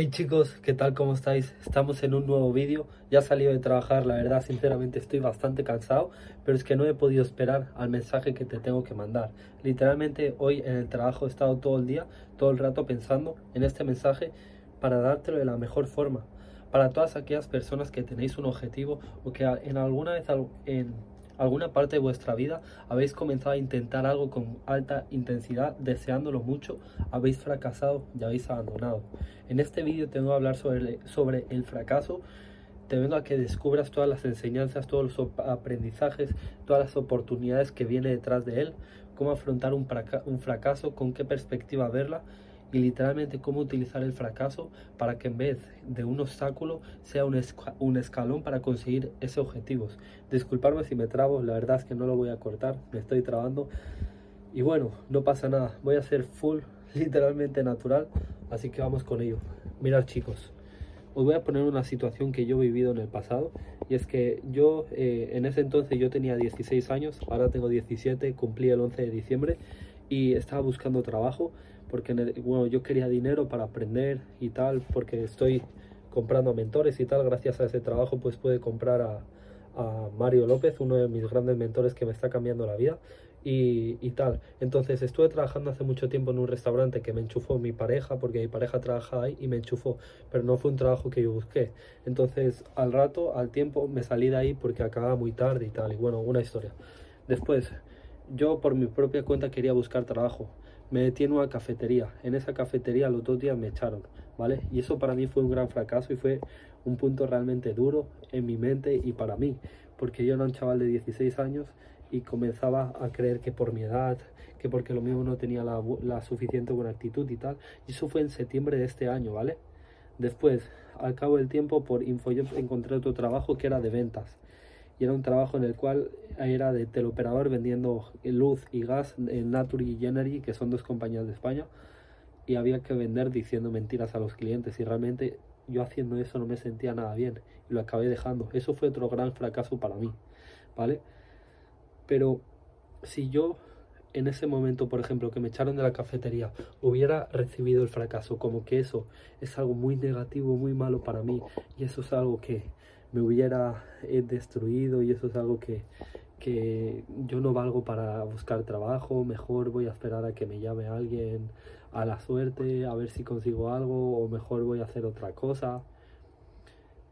Hey chicos, ¿qué tal? ¿Cómo estáis? Estamos en un nuevo vídeo. Ya he salido de trabajar, la verdad, sinceramente estoy bastante cansado, pero es que no he podido esperar al mensaje que te tengo que mandar. Literalmente hoy en el trabajo he estado todo el día, todo el rato pensando en este mensaje para dártelo de la mejor forma. Para todas aquellas personas que tenéis un objetivo o que en alguna vez en alguna parte de vuestra vida habéis comenzado a intentar algo con alta intensidad, deseándolo mucho, habéis fracasado y habéis abandonado. En este vídeo te vengo a hablar sobre, sobre el fracaso. Te vengo a que descubras todas las enseñanzas, todos los aprendizajes, todas las oportunidades que viene detrás de él, cómo afrontar un fracaso, con qué perspectiva verla y literalmente cómo utilizar el fracaso para que en vez de un obstáculo sea un, un escalón para conseguir ese objetivo. Disculparme si me trabo, la verdad es que no lo voy a cortar, me estoy trabando. Y bueno, no pasa nada, voy a ser full, literalmente natural, así que vamos con ello. Mirad chicos, os voy a poner una situación que yo he vivido en el pasado y es que yo eh, en ese entonces yo tenía 16 años, ahora tengo 17, cumplí el 11 de diciembre y estaba buscando trabajo porque bueno, yo quería dinero para aprender y tal, porque estoy comprando mentores y tal, gracias a ese trabajo pues pude comprar a, Mario López, uno de mis grandes mentores que me está cambiando la vida y, y, tal. Entonces estuve trabajando hace mucho tiempo en un restaurante que me enchufó mi pareja, porque mi pareja trabaja ahí y me enchufó, pero no fue un trabajo que yo busqué. Entonces al rato, al tiempo, me salí de ahí porque acababa muy tarde y tal, y bueno, una historia. Después, yo por mi propia cuenta quería buscar trabajo me metí en una cafetería. En esa cafetería los dos días me echaron, ¿vale? Y eso para mí fue un gran fracaso y fue un punto realmente duro en mi mente y para mí, porque yo era un chaval de 16 años y comenzaba a creer que por mi edad, que porque lo mío no tenía la, suficiente buena actitud y tal. Y eso fue en septiembre de este año, ¿vale? Después, al cabo del tiempo, por InfoJobs encontré otro trabajo que era de ventas y era un trabajo en el cual era de teleoperador vendiendo luz y gas en Naturgy y Energy, que son dos compañías de España, y había que vender diciendo mentiras a los clientes y realmente yo haciendo eso no me sentía nada bien y lo acabé dejando. Eso fue otro gran fracaso para mí, ¿vale? Pero si yo en ese momento, por ejemplo, que me echaron de la cafetería, hubiera recibido el fracaso como que eso es algo muy negativo, muy malo para mí y eso es algo que me hubiera eh, destruido y eso es algo que, que yo no valgo para buscar trabajo, mejor voy a esperar a que me llame alguien a la suerte, a ver si consigo algo o mejor voy a hacer otra cosa.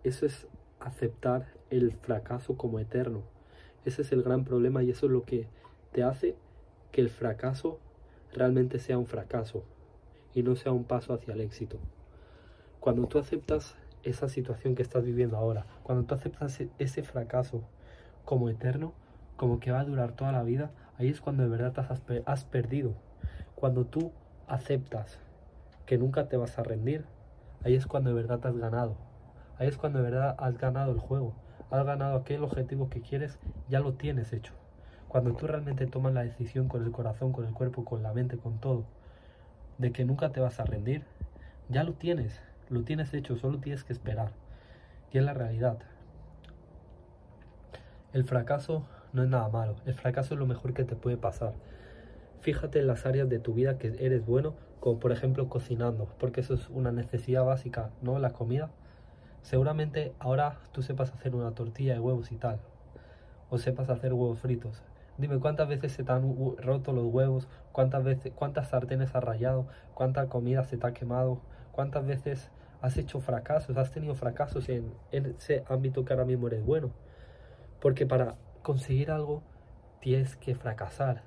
Eso es aceptar el fracaso como eterno. Ese es el gran problema y eso es lo que te hace que el fracaso realmente sea un fracaso y no sea un paso hacia el éxito. Cuando tú aceptas esa situación que estás viviendo ahora, cuando tú aceptas e-, ese fracaso como eterno, como que va a durar toda la vida, ahí es cuando de verdad has, has perdido. Cuando tú aceptas que nunca te vas a rendir, ahí es cuando de verdad has ganado. Ahí es cuando de verdad has ganado el juego. Has ganado aquel objetivo que quieres, ya lo tienes hecho. Cuando tú realmente tomas la decisión con el corazón, con el cuerpo, con la mente, con todo, de que nunca te vas a rendir, ya lo tienes. Lo tienes hecho, solo tienes que esperar. Y es la realidad. El fracaso no es nada malo. El fracaso es lo mejor que te puede pasar. Fíjate en las áreas de tu vida que eres bueno, como por ejemplo cocinando, porque eso es una necesidad básica, ¿no? La comida. Seguramente ahora tú sepas hacer una tortilla de huevos y tal, o sepas hacer huevos fritos. Dime cuántas veces se te han roto los huevos, cuántas veces, cuántas sartenes has rayado, cuánta comida se te ha quemado, cuántas veces has hecho fracasos, has tenido fracasos en, ese ámbito que ahora mismo eres bueno. Porque para conseguir algo tienes que fracasar.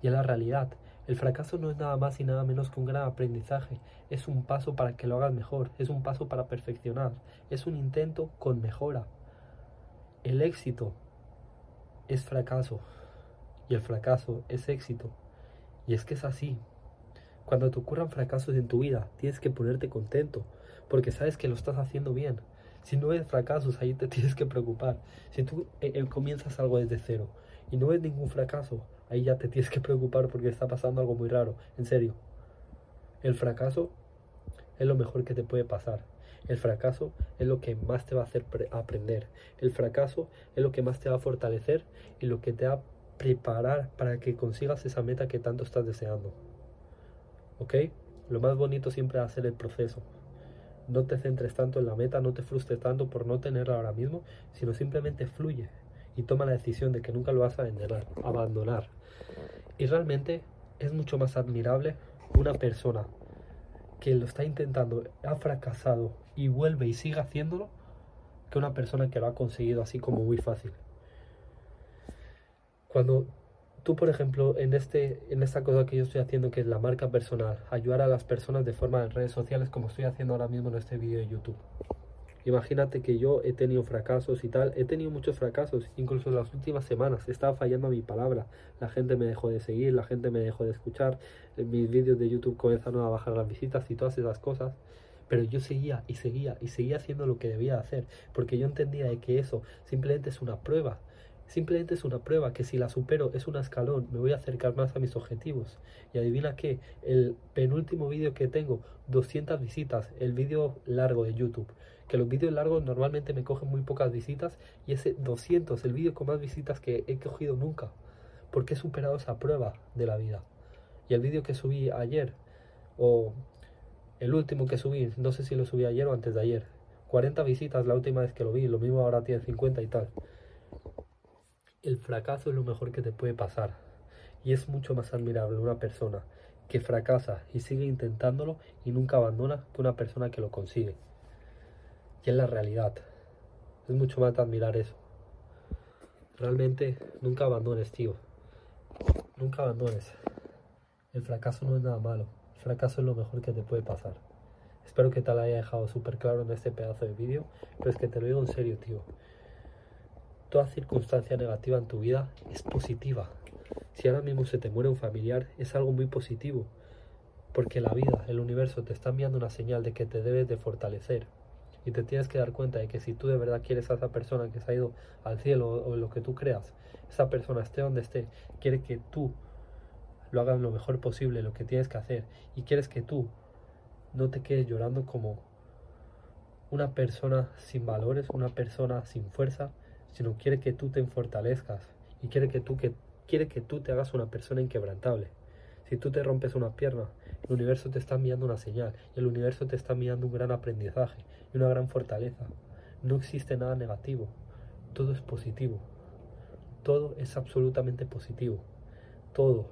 Y es la realidad. El fracaso no es nada más y nada menos que un gran aprendizaje. Es un paso para que lo hagas mejor. Es un paso para perfeccionar. Es un intento con mejora. El éxito es fracaso. Y el fracaso es éxito. Y es que es así. Cuando te ocurran fracasos en tu vida, tienes que ponerte contento porque sabes que lo estás haciendo bien. Si no ves fracasos, ahí te tienes que preocupar. Si tú eh, eh, comienzas algo desde cero y no ves ningún fracaso, ahí ya te tienes que preocupar porque está pasando algo muy raro. En serio, el fracaso es lo mejor que te puede pasar. El fracaso es lo que más te va a hacer aprender. El fracaso es lo que más te va a fortalecer y lo que te va a preparar para que consigas esa meta que tanto estás deseando. ¿Ok? Lo más bonito siempre va a ser el proceso no te centres tanto en la meta, no te frustres tanto por no tenerla ahora mismo, sino simplemente fluye y toma la decisión de que nunca lo vas a abandonar. Y realmente es mucho más admirable una persona que lo está intentando, ha fracasado y vuelve y sigue haciéndolo, que una persona que lo ha conseguido así como muy fácil. Cuando tú, por ejemplo, en, este, en esta cosa que yo estoy haciendo, que es la marca personal, ayudar a las personas de forma en redes sociales, como estoy haciendo ahora mismo en este vídeo de YouTube. Imagínate que yo he tenido fracasos y tal, he tenido muchos fracasos, incluso en las últimas semanas, estaba fallando mi palabra, la gente me dejó de seguir, la gente me dejó de escuchar, mis vídeos de YouTube comenzaron a bajar las visitas y todas esas cosas, pero yo seguía y seguía y seguía haciendo lo que debía hacer, porque yo entendía de que eso simplemente es una prueba, Simplemente es una prueba que si la supero es un escalón, me voy a acercar más a mis objetivos. Y adivina qué, el penúltimo vídeo que tengo, 200 visitas, el vídeo largo de YouTube. Que los vídeos largos normalmente me cogen muy pocas visitas y ese 200, el vídeo con más visitas que he cogido nunca. Porque he superado esa prueba de la vida. Y el vídeo que subí ayer, o el último que subí, no sé si lo subí ayer o antes de ayer. 40 visitas la última vez que lo vi, lo mismo ahora tiene 50 y tal el fracaso es lo mejor que te puede pasar. Y es mucho más admirable una persona que fracasa y sigue intentándolo y nunca abandona que una persona que lo consigue. Y es la realidad. Es mucho más admirar eso. Realmente nunca abandones, tío. Nunca abandones. El fracaso no es nada malo. El fracaso es lo mejor que te puede pasar. Espero que te haya dejado súper claro en este pedazo de vídeo. Pero es que te lo digo en serio, tío toda circunstancia negativa en tu vida es positiva. Si ahora mismo se te muere un familiar, es algo muy positivo. Porque la vida, el universo, te está enviando una señal de que te debes de fortalecer. Y te tienes que dar cuenta de que si tú de verdad quieres a esa persona que se ha ido al cielo o lo que tú creas, esa persona esté donde esté, quiere que tú lo hagas lo mejor posible, lo que tienes que hacer. Y quieres que tú no te quedes llorando como una persona sin valores, una persona sin fuerza, sino quiere que tú te fortalezcas y quiere que tú, que, quiere que tú te hagas una persona inquebrantable. Si tú te rompes una pierna, el universo te está enviando una señal y el universo te está enviando un gran aprendizaje y una gran fortaleza. No existe nada negativo, todo es positivo. Todo es absolutamente positivo. Todo,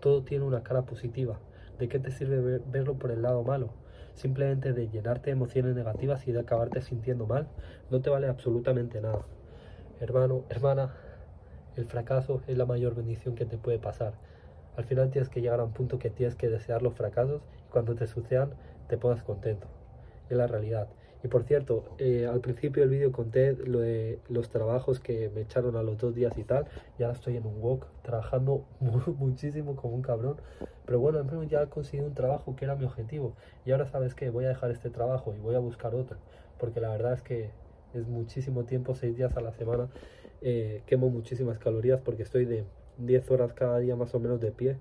todo tiene una cara positiva. ¿De qué te sirve verlo por el lado malo? Simplemente de llenarte de emociones negativas y de acabarte sintiendo mal, no te vale absolutamente nada hermano, hermana, el fracaso es la mayor bendición que te puede pasar. Al final tienes que llegar a un punto que tienes que desear los fracasos y cuando te sucedan te pongas contento. Es la realidad. Y por cierto, eh, al principio del vídeo conté los trabajos que me echaron a los dos días y tal. Y ahora estoy en un walk trabajando muchísimo como un cabrón. Pero bueno, menos ya he conseguido un trabajo que era mi objetivo. Y ahora sabes que voy a dejar este trabajo y voy a buscar otro. Porque la verdad es que es muchísimo tiempo, seis días a la semana. Eh, quemo muchísimas calorías porque estoy de 10 horas cada día más o menos de pie,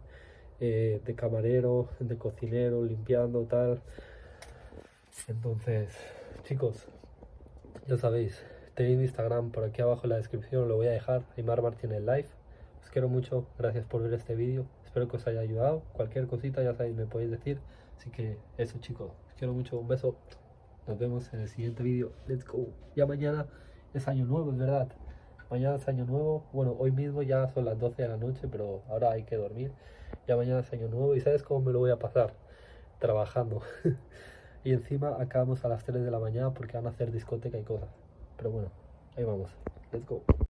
eh, de camarero, de cocinero, limpiando, tal. Entonces, chicos, ya sabéis, tenéis Instagram por aquí abajo en la descripción, lo voy a dejar, Aymar Martínez Live. Os quiero mucho, gracias por ver este vídeo, espero que os haya ayudado. Cualquier cosita, ya sabéis, me podéis decir. Así que eso, chicos, os quiero mucho, un beso. Nos vemos en el siguiente vídeo. Let's go. Ya mañana es año nuevo, es verdad. Mañana es año nuevo. Bueno, hoy mismo ya son las 12 de la noche, pero ahora hay que dormir. Ya mañana es año nuevo. ¿Y sabes cómo me lo voy a pasar? Trabajando. y encima acabamos a las 3 de la mañana porque van a hacer discoteca y cosas. Pero bueno, ahí vamos. Let's go.